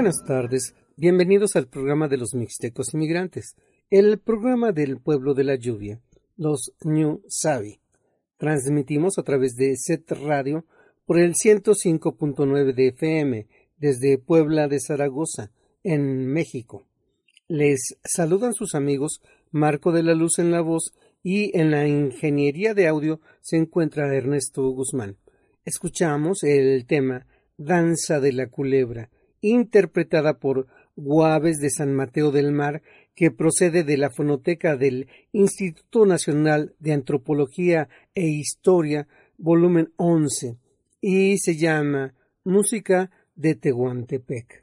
Buenas tardes, bienvenidos al programa de los Mixtecos Inmigrantes, el programa del pueblo de la lluvia, los New Savi. Transmitimos a través de Set Radio por el 105.9 de FM desde Puebla de Zaragoza, en México. Les saludan sus amigos Marco de la Luz en la voz y en la ingeniería de audio se encuentra Ernesto Guzmán. Escuchamos el tema Danza de la Culebra interpretada por Guaves de San Mateo del Mar, que procede de la fonoteca del Instituto Nacional de Antropología e Historia, volumen 11, y se llama Música de Tehuantepec.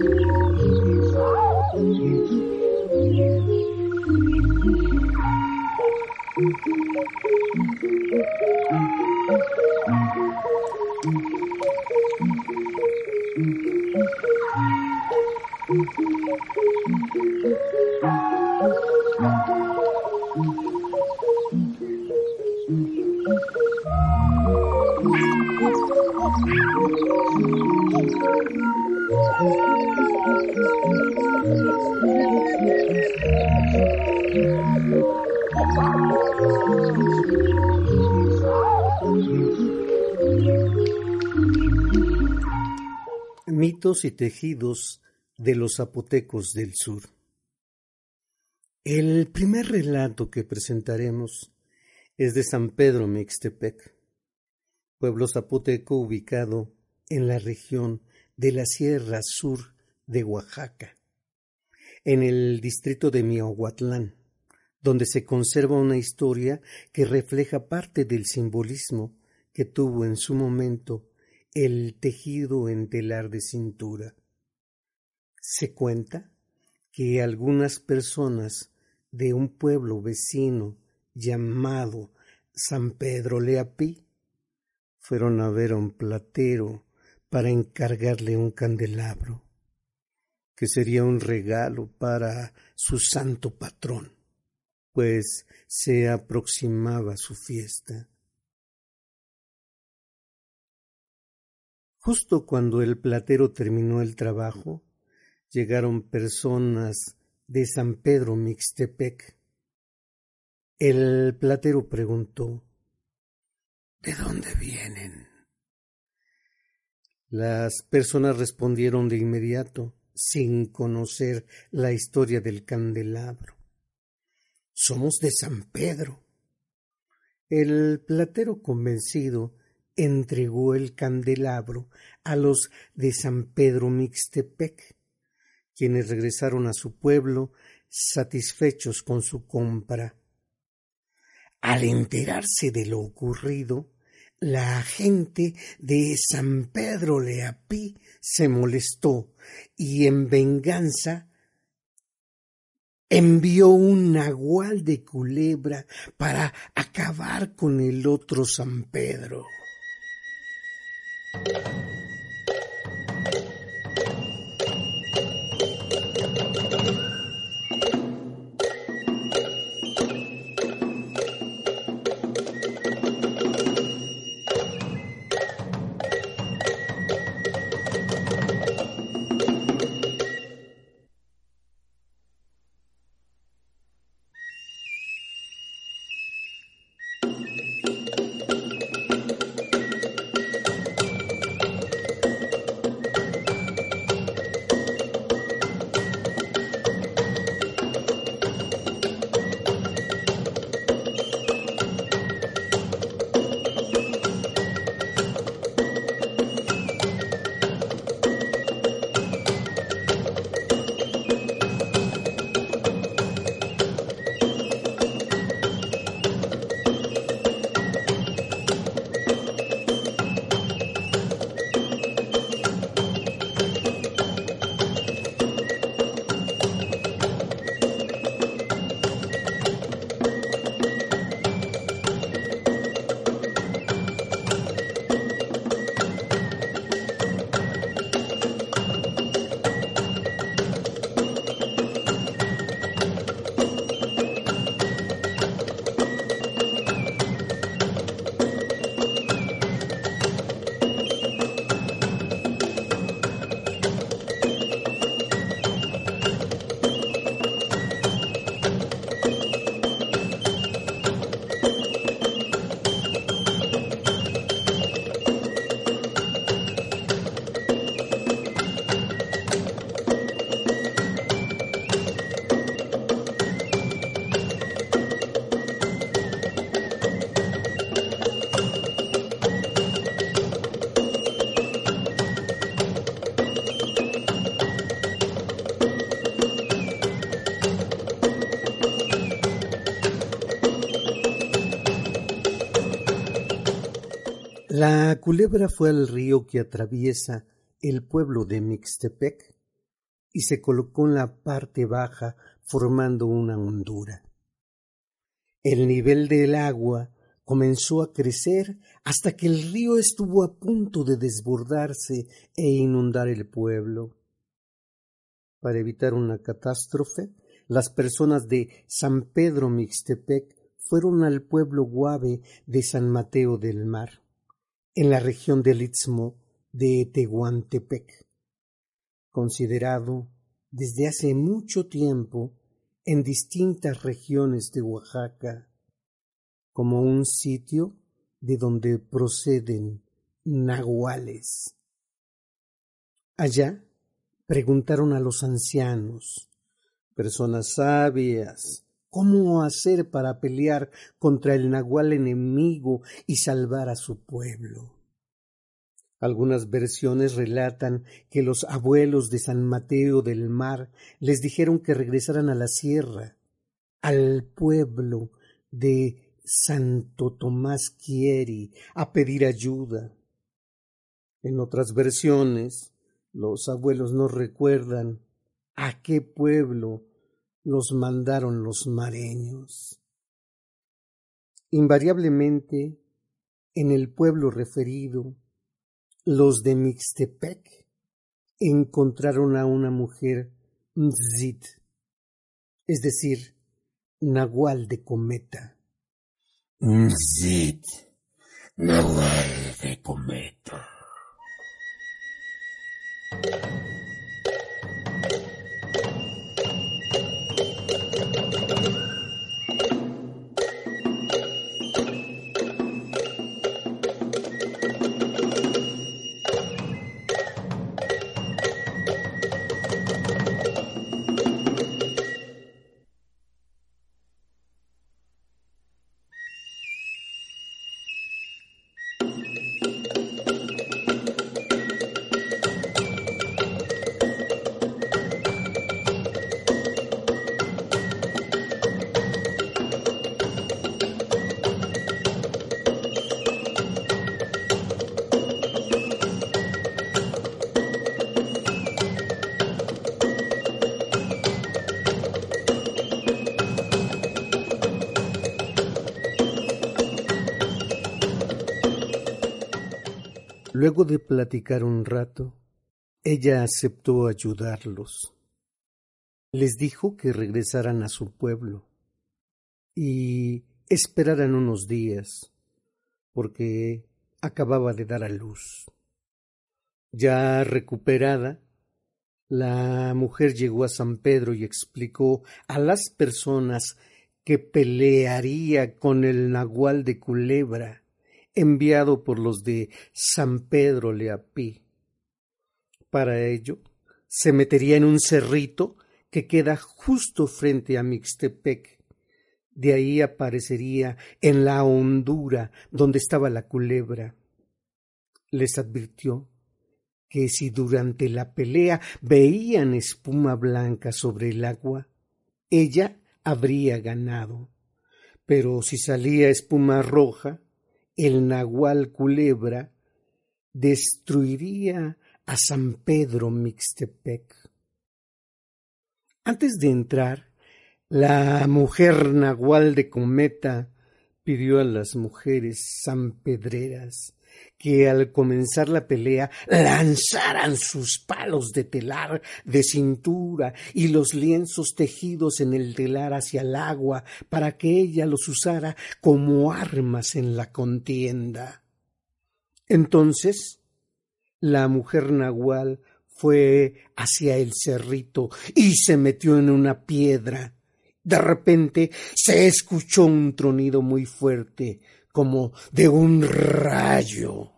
Y tejidos de los zapotecos del sur. El primer relato que presentaremos es de San Pedro Mixtepec, pueblo zapoteco ubicado en la región de la Sierra Sur de Oaxaca, en el distrito de Miahuatlán, donde se conserva una historia que refleja parte del simbolismo que tuvo en su momento el tejido en telar de cintura. Se cuenta que algunas personas de un pueblo vecino llamado San Pedro Leapí fueron a ver a un platero para encargarle un candelabro, que sería un regalo para su santo patrón, pues se aproximaba su fiesta. Justo cuando el platero terminó el trabajo, llegaron personas de San Pedro Mixtepec. El platero preguntó ¿De dónde vienen? Las personas respondieron de inmediato, sin conocer la historia del candelabro. Somos de San Pedro. El platero convencido entregó el candelabro a los de San Pedro Mixtepec, quienes regresaron a su pueblo satisfechos con su compra. Al enterarse de lo ocurrido, la gente de San Pedro Leapí se molestó y en venganza envió un nahual de culebra para acabar con el otro San Pedro. 何? La culebra fue al río que atraviesa el pueblo de Mixtepec y se colocó en la parte baja formando una hondura. El nivel del agua comenzó a crecer hasta que el río estuvo a punto de desbordarse e inundar el pueblo. Para evitar una catástrofe, las personas de San Pedro Mixtepec fueron al pueblo guave de San Mateo del Mar, en la región del Istmo de Tehuantepec, considerado desde hace mucho tiempo en distintas regiones de Oaxaca como un sitio de donde proceden nahuales. Allá preguntaron a los ancianos, personas sabias, cómo hacer para pelear contra el nahual enemigo y salvar a su pueblo. Algunas versiones relatan que los abuelos de San Mateo del Mar les dijeron que regresaran a la sierra, al pueblo de Santo Tomás Quieri, a pedir ayuda. En otras versiones, los abuelos no recuerdan a qué pueblo los mandaron los mareños. Invariablemente, en el pueblo referido, los de Mixtepec encontraron a una mujer Mzit, es decir, Nahual de cometa. Mzit, Nahual de cometa. De platicar un rato, ella aceptó ayudarlos. Les dijo que regresaran a su pueblo y esperaran unos días, porque acababa de dar a luz. Ya recuperada, la mujer llegó a San Pedro y explicó a las personas que pelearía con el nahual de Culebra enviado por los de San Pedro Leapí. Para ello, se metería en un cerrito que queda justo frente a Mixtepec. De ahí aparecería en la hondura donde estaba la culebra. Les advirtió que si durante la pelea veían espuma blanca sobre el agua, ella habría ganado. Pero si salía espuma roja, el nahual culebra destruiría a San Pedro Mixtepec. Antes de entrar, la mujer nahual de cometa pidió a las mujeres sanpedreras que al comenzar la pelea lanzaran sus palos de telar de cintura y los lienzos tejidos en el telar hacia el agua para que ella los usara como armas en la contienda. Entonces la mujer nahual fue hacia el cerrito y se metió en una piedra. De repente se escuchó un tronido muy fuerte, como de un rayo.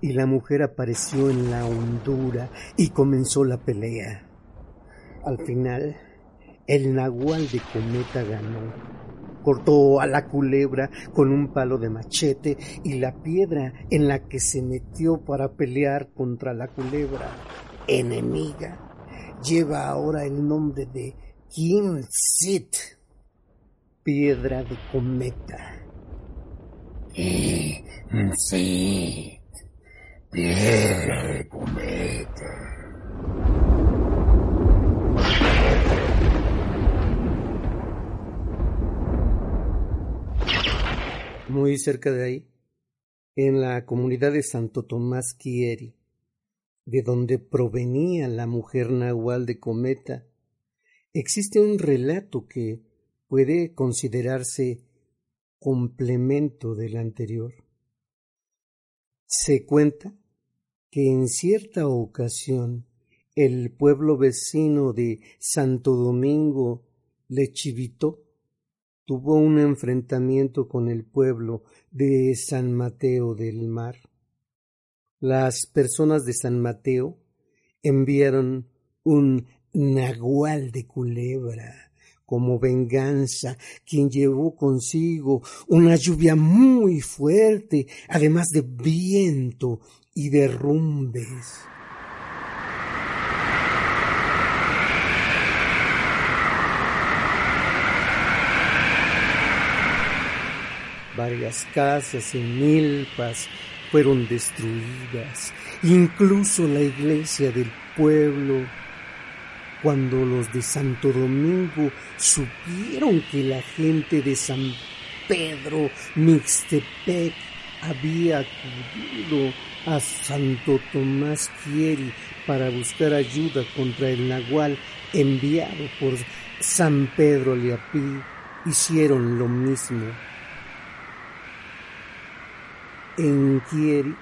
Y la mujer apareció en la hondura y comenzó la pelea. Al final, el nahual de cometa ganó cortó a la culebra con un palo de machete y la piedra en la que se metió para pelear contra la culebra enemiga lleva ahora el nombre de Sit, piedra de cometa. Sit, piedra de cometa. Muy cerca de ahí, en la comunidad de Santo Tomás Quieri, de donde provenía la mujer nahual de Cometa, existe un relato que puede considerarse complemento del anterior. Se cuenta que en cierta ocasión el pueblo vecino de Santo Domingo Lechivito tuvo un enfrentamiento con el pueblo de San Mateo del Mar. Las personas de San Mateo enviaron un nagual de culebra como venganza, quien llevó consigo una lluvia muy fuerte, además de viento y derrumbes. Varias casas en milpas fueron destruidas, incluso la iglesia del pueblo. Cuando los de Santo Domingo supieron que la gente de San Pedro Mixtepec había acudido a Santo Tomás Quieri para buscar ayuda contra el nahual enviado por San Pedro Leapí, hicieron lo mismo. En Quieri,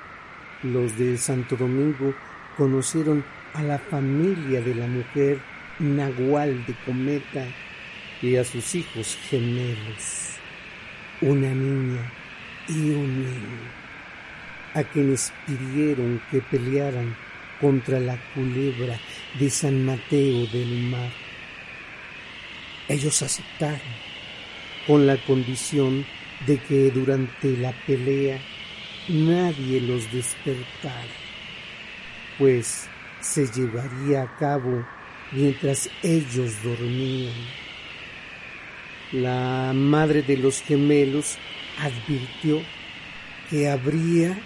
los de Santo Domingo conocieron a la familia de la mujer Nahual de Cometa y a sus hijos gemelos, una niña y un niño, a quienes pidieron que pelearan contra la culebra de San Mateo del Mar. Ellos aceptaron, con la condición de que durante la pelea nadie los despertara, pues se llevaría a cabo mientras ellos dormían. La madre de los gemelos advirtió que habría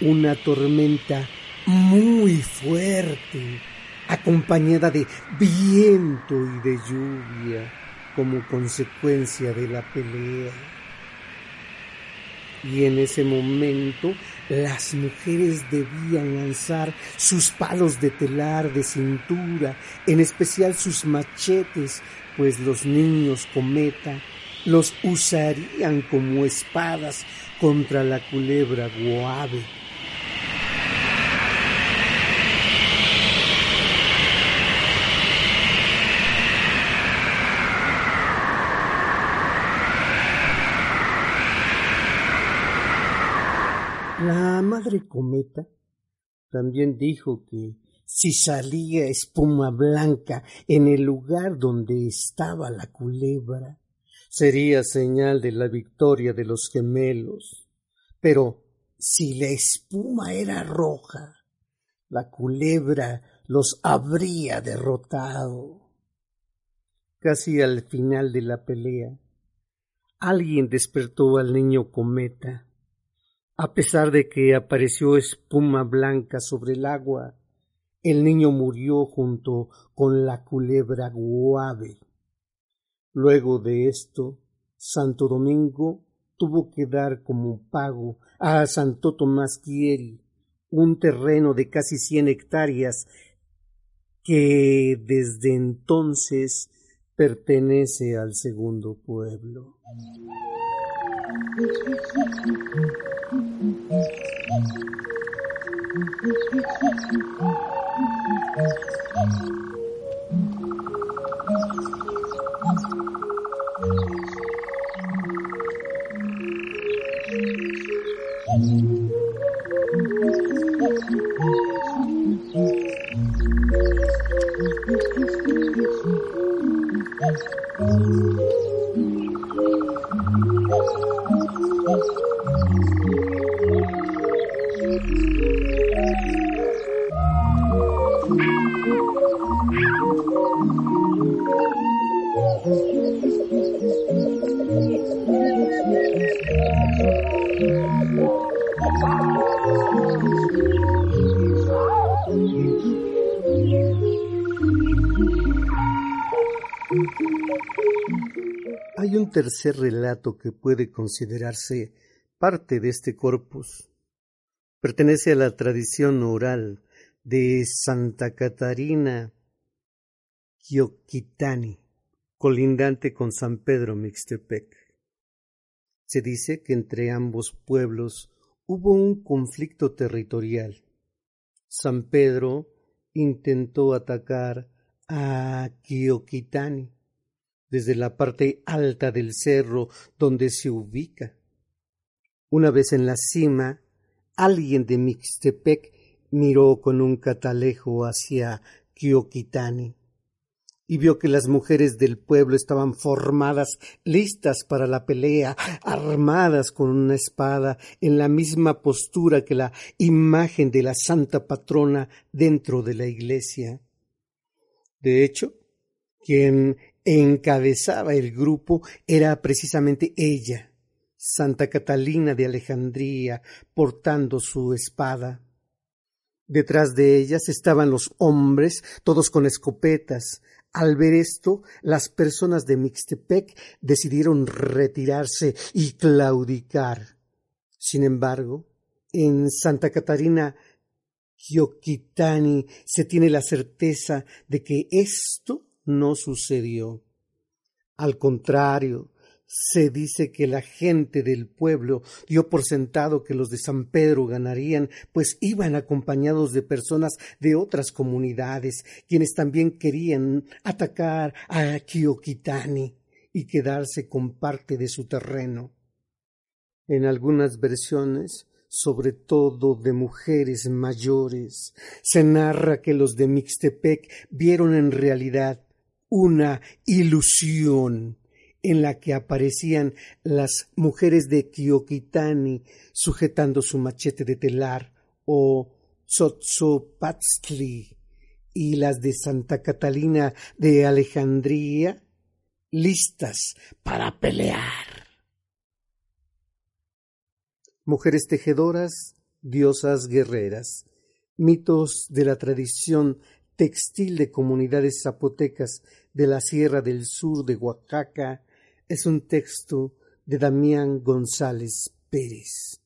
una tormenta muy fuerte, acompañada de viento y de lluvia como consecuencia de la pelea y en ese momento las mujeres debían lanzar sus palos de telar de cintura, en especial sus machetes, pues los niños cometa los usarían como espadas contra la culebra guave. Madre cometa también dijo que si salía espuma blanca en el lugar donde estaba la culebra, sería señal de la victoria de los gemelos. Pero si la espuma era roja, la culebra los habría derrotado. Casi al final de la pelea, alguien despertó al niño cometa a pesar de que apareció espuma blanca sobre el agua, el niño murió junto con la culebra guave. Luego de esto, Santo Domingo tuvo que dar como pago a Santo Tomás Quieri un terreno de casi cien hectáreas que desde entonces pertenece al segundo pueblo. Thank you. Tercer relato que puede considerarse parte de este corpus pertenece a la tradición oral de Santa Catarina Quioquitani, colindante con San Pedro Mixtepec. Se dice que entre ambos pueblos hubo un conflicto territorial. San Pedro intentó atacar a Quioquitani desde la parte alta del cerro donde se ubica. Una vez en la cima, alguien de Mixtepec miró con un catalejo hacia Quioquitani y vio que las mujeres del pueblo estaban formadas, listas para la pelea, armadas con una espada, en la misma postura que la imagen de la santa patrona dentro de la iglesia. De hecho, quien encabezaba el grupo era precisamente ella, Santa Catalina de Alejandría, portando su espada. Detrás de ellas estaban los hombres, todos con escopetas, al ver esto, las personas de Mixtepec decidieron retirarse y claudicar. Sin embargo, en Santa Catarina Gioquitani se tiene la certeza de que esto no sucedió. Al contrario, se dice que la gente del pueblo dio por sentado que los de San Pedro ganarían, pues iban acompañados de personas de otras comunidades, quienes también querían atacar a Kioquitani y quedarse con parte de su terreno. En algunas versiones, sobre todo de mujeres mayores, se narra que los de Mixtepec vieron en realidad una ilusión en la que aparecían las mujeres de Kioquitani sujetando su machete de telar o Tzotzopatzli y las de Santa Catalina de Alejandría listas para pelear. Mujeres tejedoras, diosas guerreras, mitos de la tradición textil de comunidades zapotecas de la Sierra del Sur de Oaxaca es un texto de Damián González Pérez.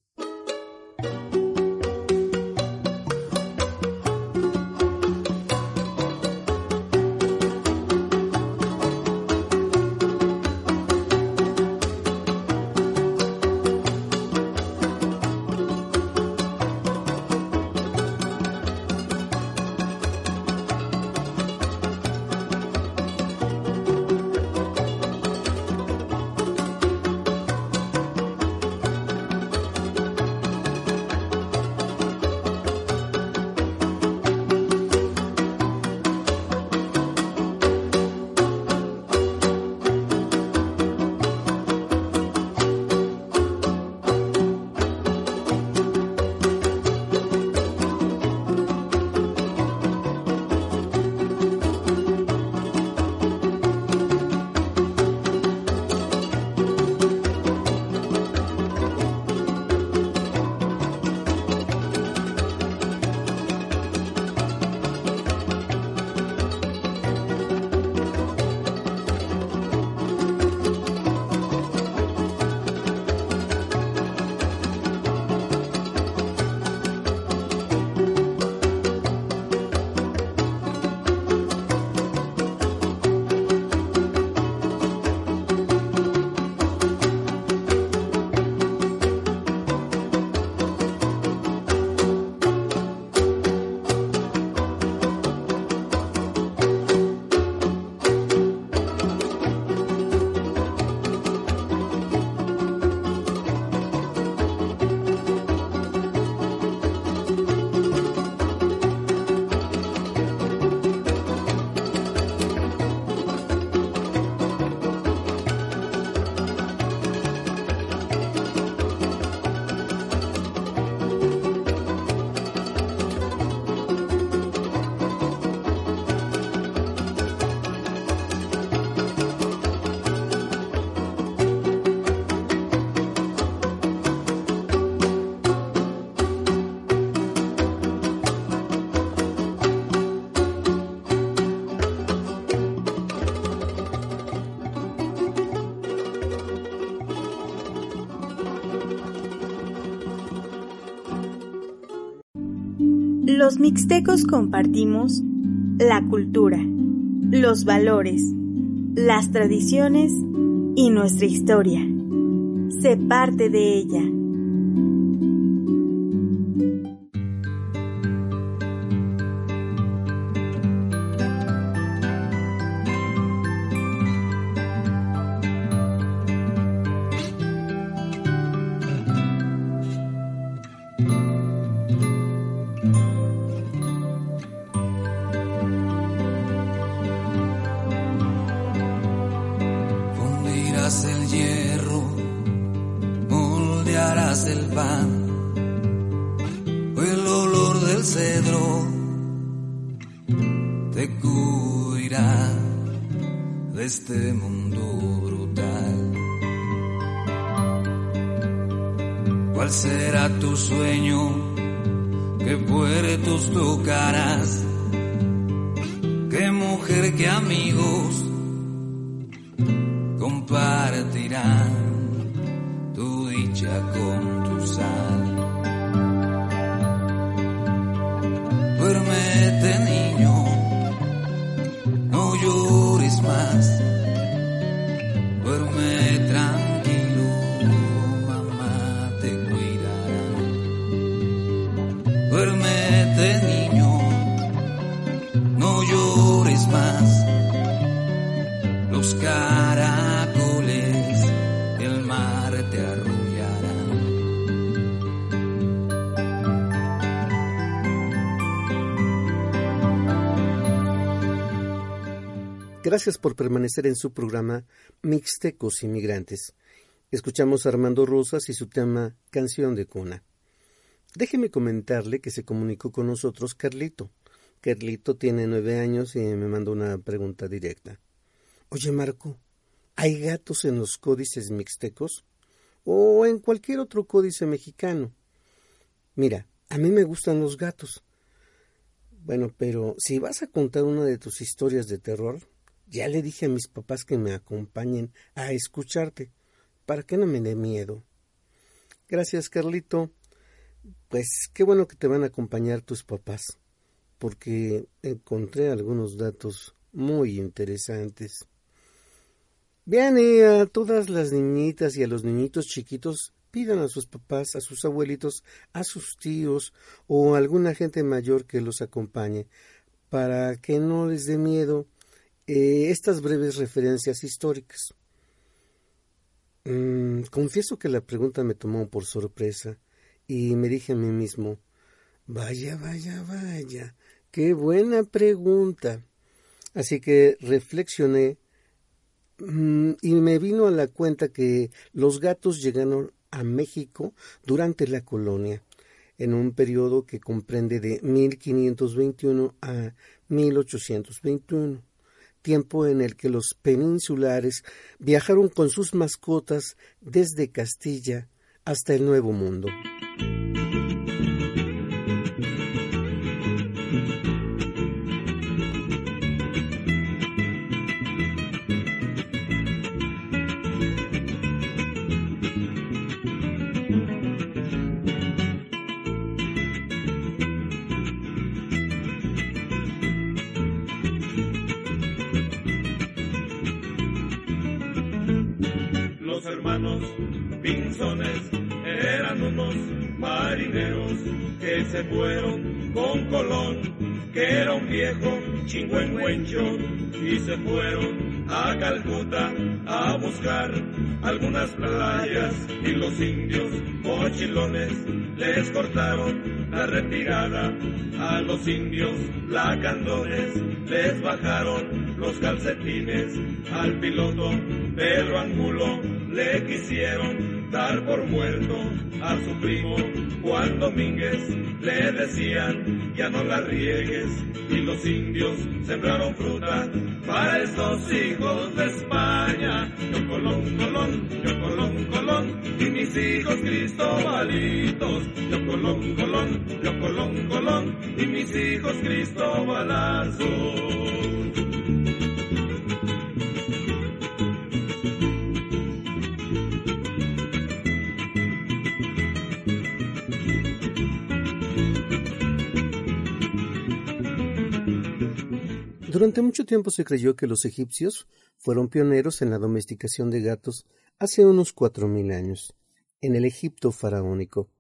Los mixtecos compartimos la cultura, los valores, las tradiciones y nuestra historia. Sé parte de ella. Gracias por permanecer en su programa Mixtecos Inmigrantes. Escuchamos a Armando Rosas y su tema Canción de Cuna. Déjeme comentarle que se comunicó con nosotros Carlito. Carlito tiene nueve años y me mandó una pregunta directa. Oye, Marco, ¿hay gatos en los códices mixtecos? ¿O en cualquier otro códice mexicano? Mira, a mí me gustan los gatos. Bueno, pero si vas a contar una de tus historias de terror, ya le dije a mis papás que me acompañen a escucharte, para que no me dé miedo. Gracias, Carlito. Pues qué bueno que te van a acompañar tus papás, porque encontré algunos datos muy interesantes. Bien, y a todas las niñitas y a los niñitos chiquitos pidan a sus papás, a sus abuelitos, a sus tíos o a alguna gente mayor que los acompañe, para que no les dé miedo eh, estas breves referencias históricas. Mm, confieso que la pregunta me tomó por sorpresa y me dije a mí mismo, vaya, vaya, vaya, qué buena pregunta. Así que reflexioné mm, y me vino a la cuenta que los gatos llegaron a México durante la colonia, en un periodo que comprende de 1521 a 1821 tiempo en el que los peninsulares viajaron con sus mascotas desde Castilla hasta el Nuevo Mundo. Bye. Se fueron con Colón, que era un viejo chingüengüencho, y se fueron a Calcuta a buscar algunas playas y los indios mochilones les cortaron la retirada. A los indios lacandones les bajaron los calcetines al piloto Pedro Angulo le quisieron dar por muerto a su primo Juan Domínguez le decían ya no la riegues y los indios sembraron fruta para estos hijos de España. Yo Colón, Colón, yo Colón, Colón y mis hijos Cristobalitos. Yo Colón, Colón, yo Colón, Colón y mis hijos Cristobalazos. Durante mucho tiempo se creyó que los egipcios fueron pioneros en la domesticación de gatos hace unos cuatro mil años, en el Egipto faraónico.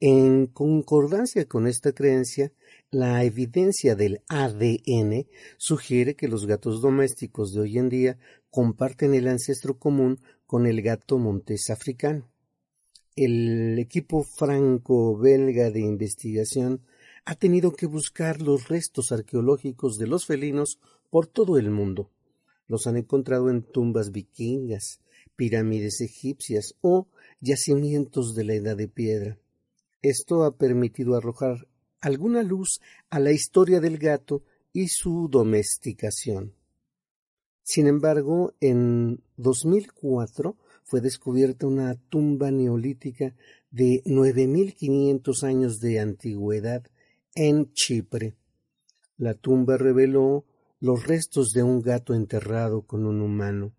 En concordancia con esta creencia, la evidencia del ADN sugiere que los gatos domésticos de hoy en día comparten el ancestro común con el gato montés africano. El equipo franco-belga de investigación ha tenido que buscar los restos arqueológicos de los felinos por todo el mundo. Los han encontrado en tumbas vikingas, pirámides egipcias o yacimientos de la Edad de Piedra. Esto ha permitido arrojar alguna luz a la historia del gato y su domesticación. Sin embargo, en 2004 fue descubierta una tumba neolítica de 9.500 años de antigüedad en Chipre. La tumba reveló los restos de un gato enterrado con un humano,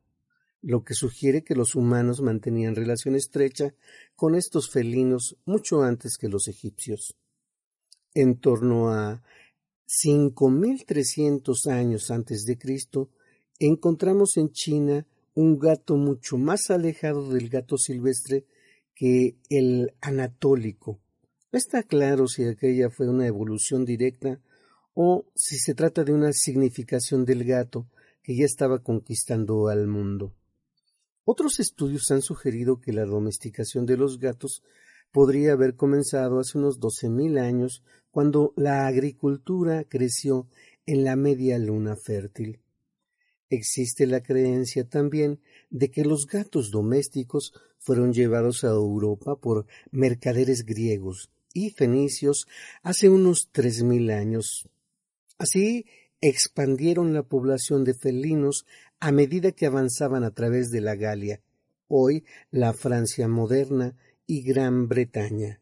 lo que sugiere que los humanos mantenían relación estrecha con estos felinos mucho antes que los egipcios. En torno a 5.300 años antes de Cristo, encontramos en China un gato mucho más alejado del gato silvestre que el anatólico, no está claro si aquella fue una evolución directa o si se trata de una significación del gato que ya estaba conquistando al mundo. Otros estudios han sugerido que la domesticación de los gatos podría haber comenzado hace unos doce mil años cuando la agricultura creció en la media luna fértil. Existe la creencia también de que los gatos domésticos fueron llevados a Europa por mercaderes griegos y fenicios hace unos tres mil años. Así expandieron la población de felinos a medida que avanzaban a través de la Galia, hoy la Francia moderna y Gran Bretaña.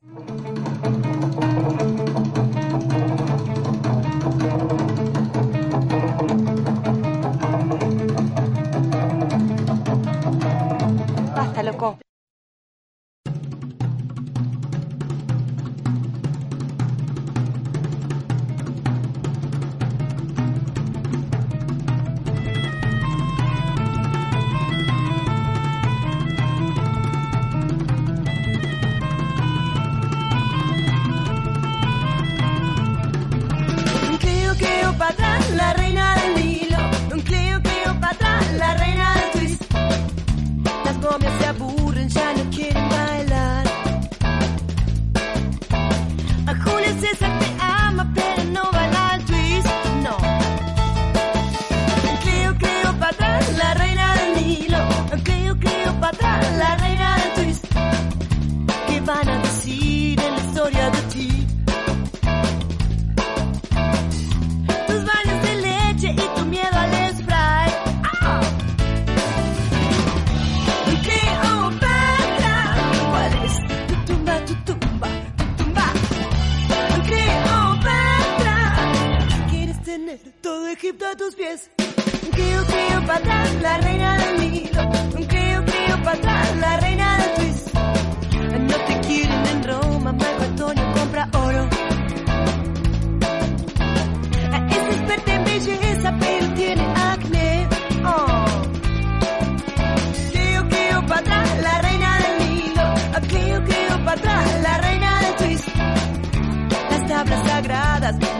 tus pies. Creo, creo, para atrás, la reina del Nilo. Creo, creo, para atrás, la reina del twist. No te quieren en Roma, Marco Antonio compra oro. Es experta en belleza, pero tiene acné. Oh. Creo, creo, para atrás, la reina del Nilo. Creo, creo, para atrás, la reina del twist. Las tablas sagradas.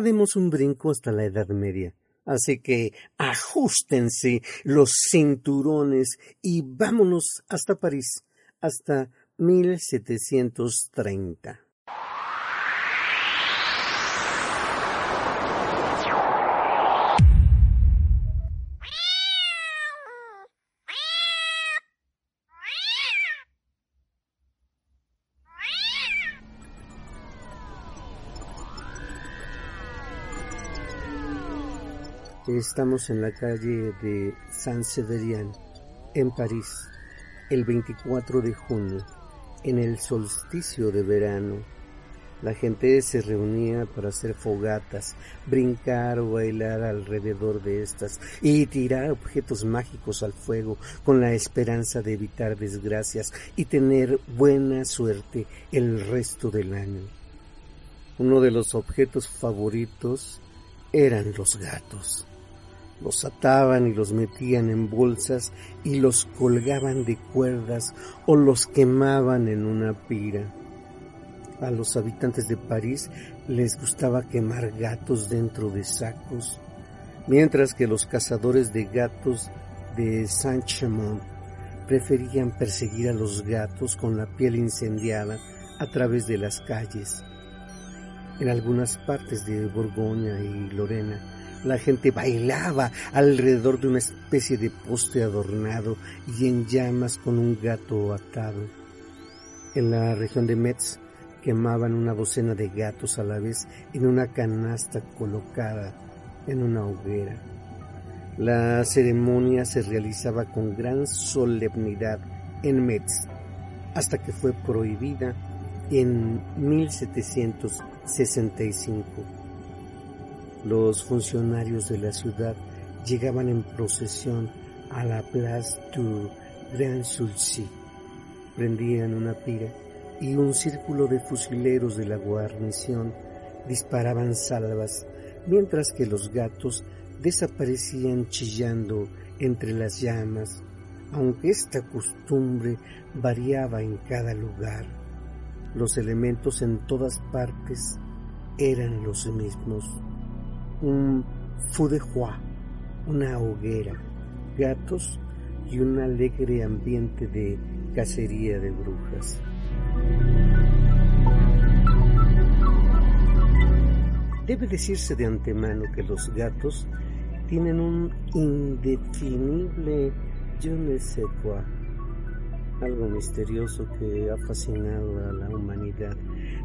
Demos un brinco hasta la Edad Media. Así que ajustense los cinturones y vámonos hasta París, hasta 1730. Estamos en la calle de Saint-Severien, en París, el 24 de junio, en el solsticio de verano. La gente se reunía para hacer fogatas, brincar o bailar alrededor de estas y tirar objetos mágicos al fuego con la esperanza de evitar desgracias y tener buena suerte el resto del año. Uno de los objetos favoritos eran los gatos. Los ataban y los metían en bolsas y los colgaban de cuerdas o los quemaban en una pira. A los habitantes de París les gustaba quemar gatos dentro de sacos, mientras que los cazadores de gatos de Saint-Chamond preferían perseguir a los gatos con la piel incendiada a través de las calles. En algunas partes de Borgoña y Lorena, la gente bailaba alrededor de una especie de poste adornado y en llamas con un gato atado. En la región de Metz quemaban una docena de gatos a la vez en una canasta colocada en una hoguera. La ceremonia se realizaba con gran solemnidad en Metz hasta que fue prohibida en 1765. Los funcionarios de la ciudad llegaban en procesión a la Place du Grand Sulci. Prendían una pira y un círculo de fusileros de la guarnición disparaban salvas, mientras que los gatos desaparecían chillando entre las llamas, aunque esta costumbre variaba en cada lugar. Los elementos en todas partes eran los mismos. Un feu de una hoguera, gatos y un alegre ambiente de cacería de brujas. Debe decirse de antemano que los gatos tienen un indefinible je ne sais quoi, algo misterioso que ha fascinado a la humanidad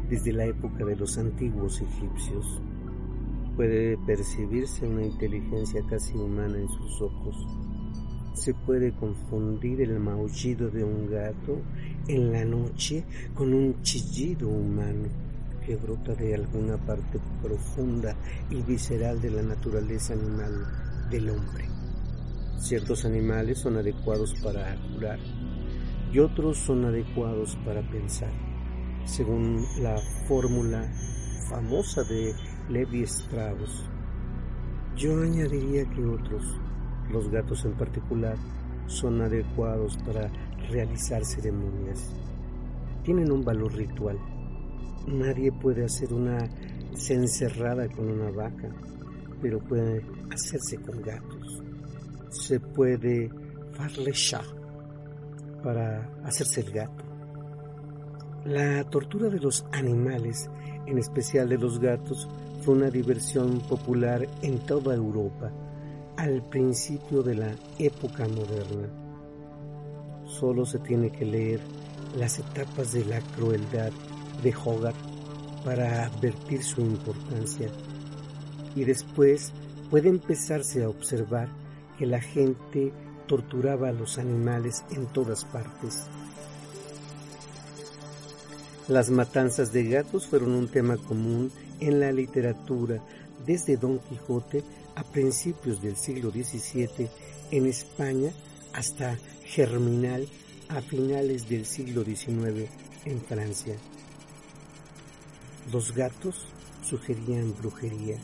desde la época de los antiguos egipcios. Puede percibirse una inteligencia casi humana en sus ojos. Se puede confundir el maullido de un gato en la noche con un chillido humano que brota de alguna parte profunda y visceral de la naturaleza animal del hombre. Ciertos animales son adecuados para curar y otros son adecuados para pensar, según la fórmula famosa de Levi Strauss. Yo añadiría que otros, los gatos en particular, son adecuados para realizar ceremonias. Tienen un valor ritual. Nadie puede hacer una cencerrada con una vaca, pero puede hacerse con gatos. Se puede farle chat para hacerse el gato. La tortura de los animales, en especial de los gatos, fue una diversión popular en toda Europa al principio de la época moderna. Solo se tiene que leer las etapas de la crueldad de Hogarth para advertir su importancia y después puede empezarse a observar que la gente torturaba a los animales en todas partes. Las matanzas de gatos fueron un tema común en la literatura desde Don Quijote a principios del siglo XVII en España hasta Germinal a finales del siglo XIX en Francia. Los gatos sugerían brujería.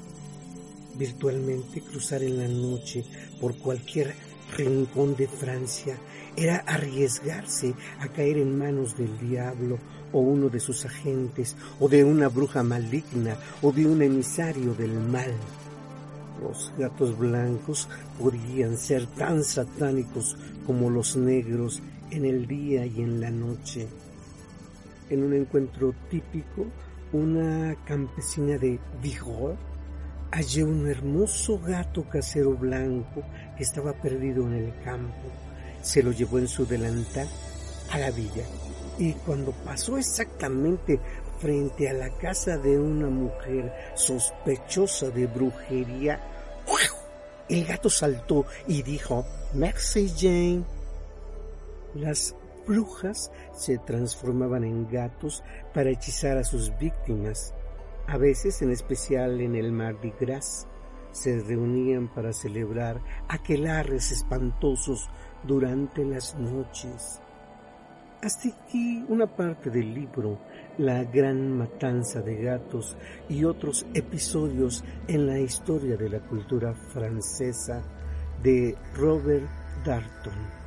Virtualmente cruzar en la noche por cualquier rincón de Francia era arriesgarse a caer en manos del diablo o uno de sus agentes, o de una bruja maligna, o de un emisario del mal. Los gatos blancos podían ser tan satánicos como los negros en el día y en la noche. En un encuentro típico, una campesina de Vigor halló un hermoso gato casero blanco que estaba perdido en el campo. Se lo llevó en su delantal a la villa y cuando pasó exactamente frente a la casa de una mujer sospechosa de brujería, el gato saltó y dijo, Merci Jane. Las brujas se transformaban en gatos para hechizar a sus víctimas. A veces, en especial en el Mardi Gras, se reunían para celebrar aquelarres espantosos durante las noches. Hasta aquí una parte del libro La gran matanza de gatos y otros episodios en la historia de la cultura francesa de Robert Darton.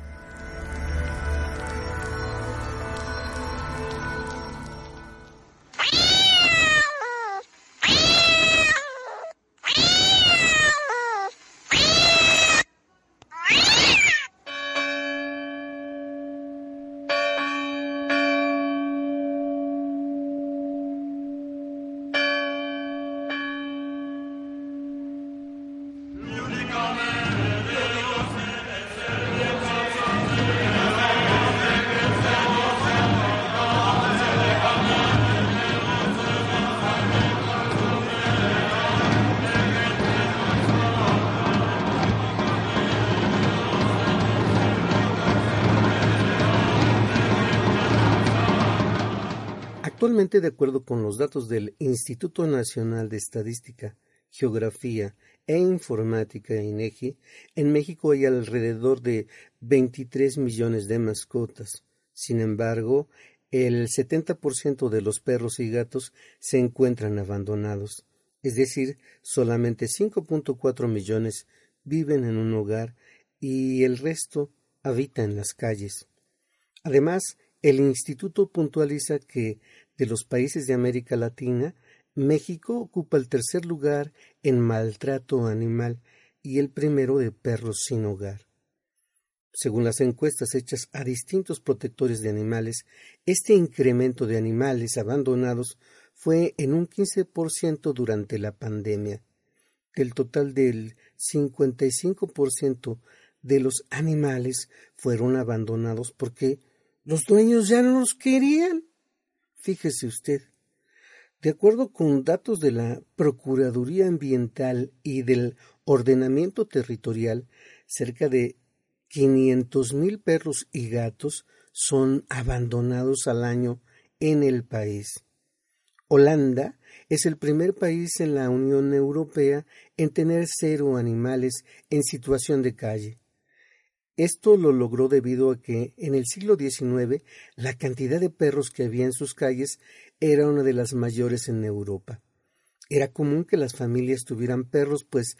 Actualmente, de acuerdo con los datos del Instituto Nacional de Estadística, Geografía e Informática INEGI, en México hay alrededor de 23 millones de mascotas. Sin embargo, el 70% de los perros y gatos se encuentran abandonados, es decir, solamente 5.4 millones viven en un hogar y el resto habita en las calles. Además, el instituto puntualiza que de los países de América Latina, México ocupa el tercer lugar en maltrato animal y el primero de perros sin hogar. Según las encuestas hechas a distintos protectores de animales, este incremento de animales abandonados fue en un 15% durante la pandemia. Del total del 55% de los animales fueron abandonados porque los dueños ya no los querían. Fíjese usted, de acuerdo con datos de la Procuraduría Ambiental y del Ordenamiento Territorial, cerca de quinientos mil perros y gatos son abandonados al año en el país. Holanda es el primer país en la Unión Europea en tener cero animales en situación de calle. Esto lo logró debido a que en el siglo XIX la cantidad de perros que había en sus calles era una de las mayores en Europa. Era común que las familias tuvieran perros, pues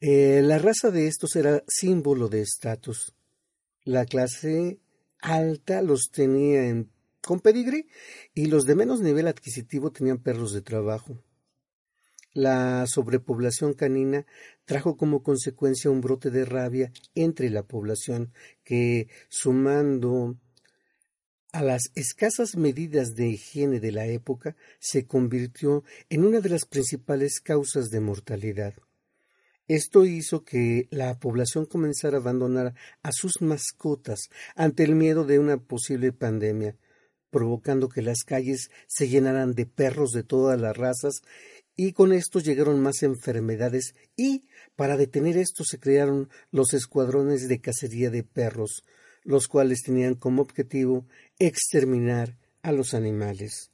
eh, la raza de estos era símbolo de estatus. La clase alta los tenía en, con pedigrí y los de menos nivel adquisitivo tenían perros de trabajo. La sobrepoblación canina trajo como consecuencia un brote de rabia entre la población que, sumando a las escasas medidas de higiene de la época, se convirtió en una de las principales causas de mortalidad. Esto hizo que la población comenzara a abandonar a sus mascotas ante el miedo de una posible pandemia, provocando que las calles se llenaran de perros de todas las razas y con esto llegaron más enfermedades y para detener esto se crearon los escuadrones de cacería de perros, los cuales tenían como objetivo exterminar a los animales.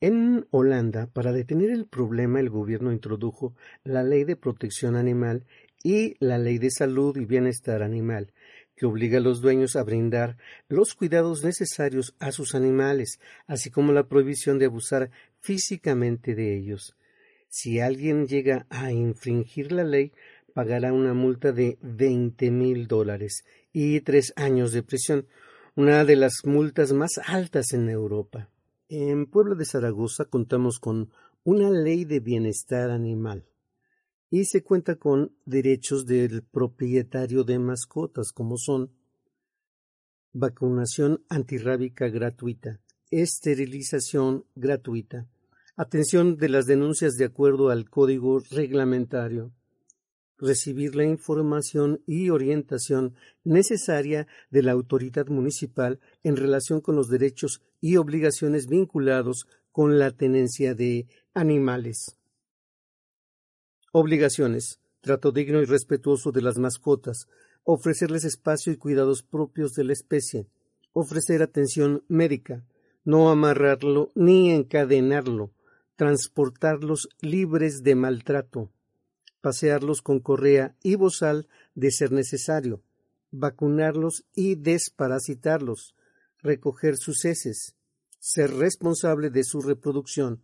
En Holanda, para detener el problema, el gobierno introdujo la Ley de Protección Animal y la Ley de Salud y Bienestar Animal, que obliga a los dueños a brindar los cuidados necesarios a sus animales, así como la prohibición de abusar físicamente de ellos. Si alguien llega a infringir la ley, pagará una multa de veinte mil dólares y tres años de prisión, una de las multas más altas en Europa. En Pueblo de Zaragoza contamos con una ley de bienestar animal y se cuenta con derechos del propietario de mascotas como son vacunación antirrábica gratuita, esterilización gratuita, Atención de las denuncias de acuerdo al código reglamentario. Recibir la información y orientación necesaria de la autoridad municipal en relación con los derechos y obligaciones vinculados con la tenencia de animales. Obligaciones. Trato digno y respetuoso de las mascotas, ofrecerles espacio y cuidados propios de la especie, ofrecer atención médica, no amarrarlo ni encadenarlo, transportarlos libres de maltrato, pasearlos con correa y bozal de ser necesario, vacunarlos y desparasitarlos, recoger sus heces, ser responsable de su reproducción,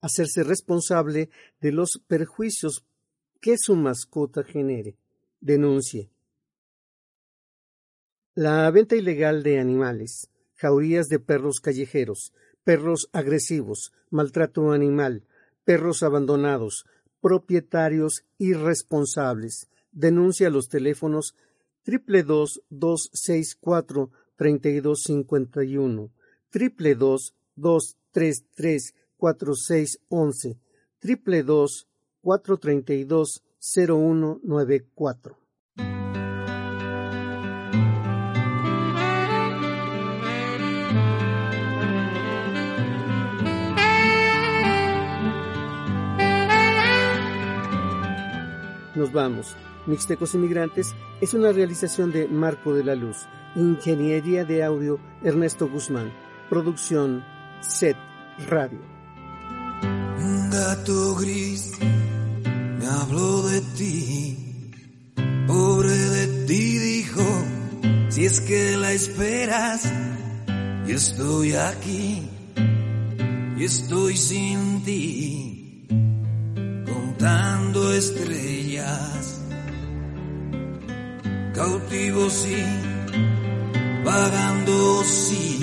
hacerse responsable de los perjuicios que su mascota genere, denuncie. La venta ilegal de animales, jaurías de perros callejeros, perros agresivos, maltrato animal, perros abandonados, propietarios irresponsables. Denuncia los teléfonos 222-264-3251, 222-233-4611, 222-432-0194. Nos vamos. Mixtecos Inmigrantes es una realización de Marco de la Luz, Ingeniería de Audio Ernesto Guzmán, Producción Set Radio. Un gato gris me habló de ti, pobre de ti dijo, si es que la esperas, y estoy aquí, y estoy sin ti, contando estrellas, cautivo sí, vagando sí,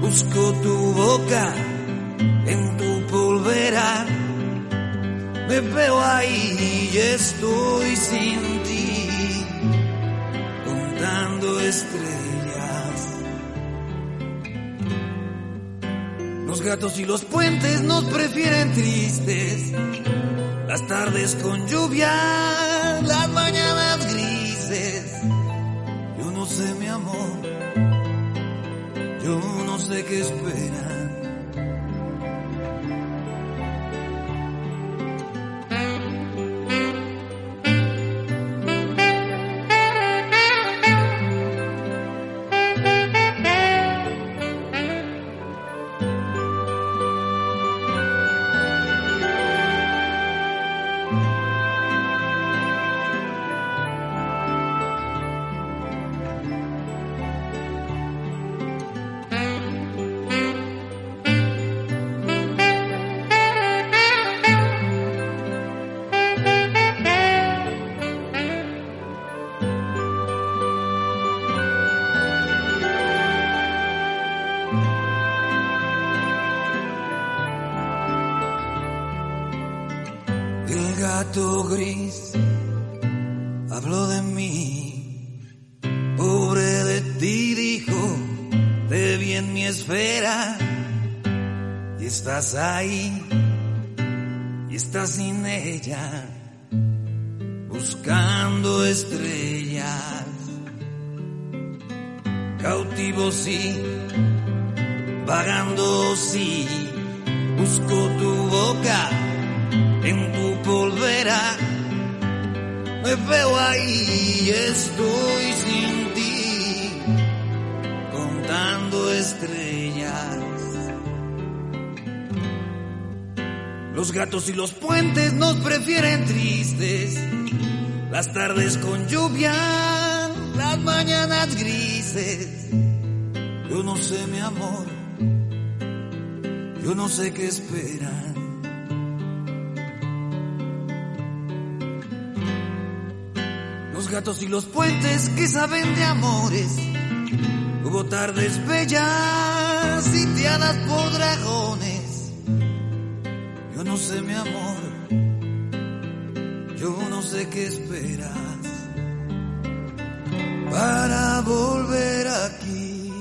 busco tu boca en tu polvera, me veo ahí y estoy sin ti, contando estrellas. Los gatos y los puentes nos prefieren tristes, las tardes con lluvia, las mañanas grises. Yo no sé mi amor, yo no sé qué esperan. Buscando estrellas, cautivo sí, vagando sí, busco tu boca en tu polvera. Me veo ahí estoy sin ti, contando estrellas. Los gatos y los puentes nos prefieren tristes, las tardes con lluvia, las mañanas grises. Yo no sé mi amor, yo no sé qué esperan. Los gatos y los puentes que saben de amores. Hubo tardes bellas sitiadas por dragones. No sé mi amor, yo no sé qué esperas para volver aquí.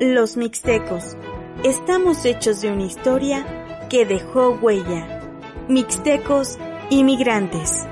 Los Mixtecos. Estamos hechos de una historia que dejó huella. Mixtecos Inmigrantes.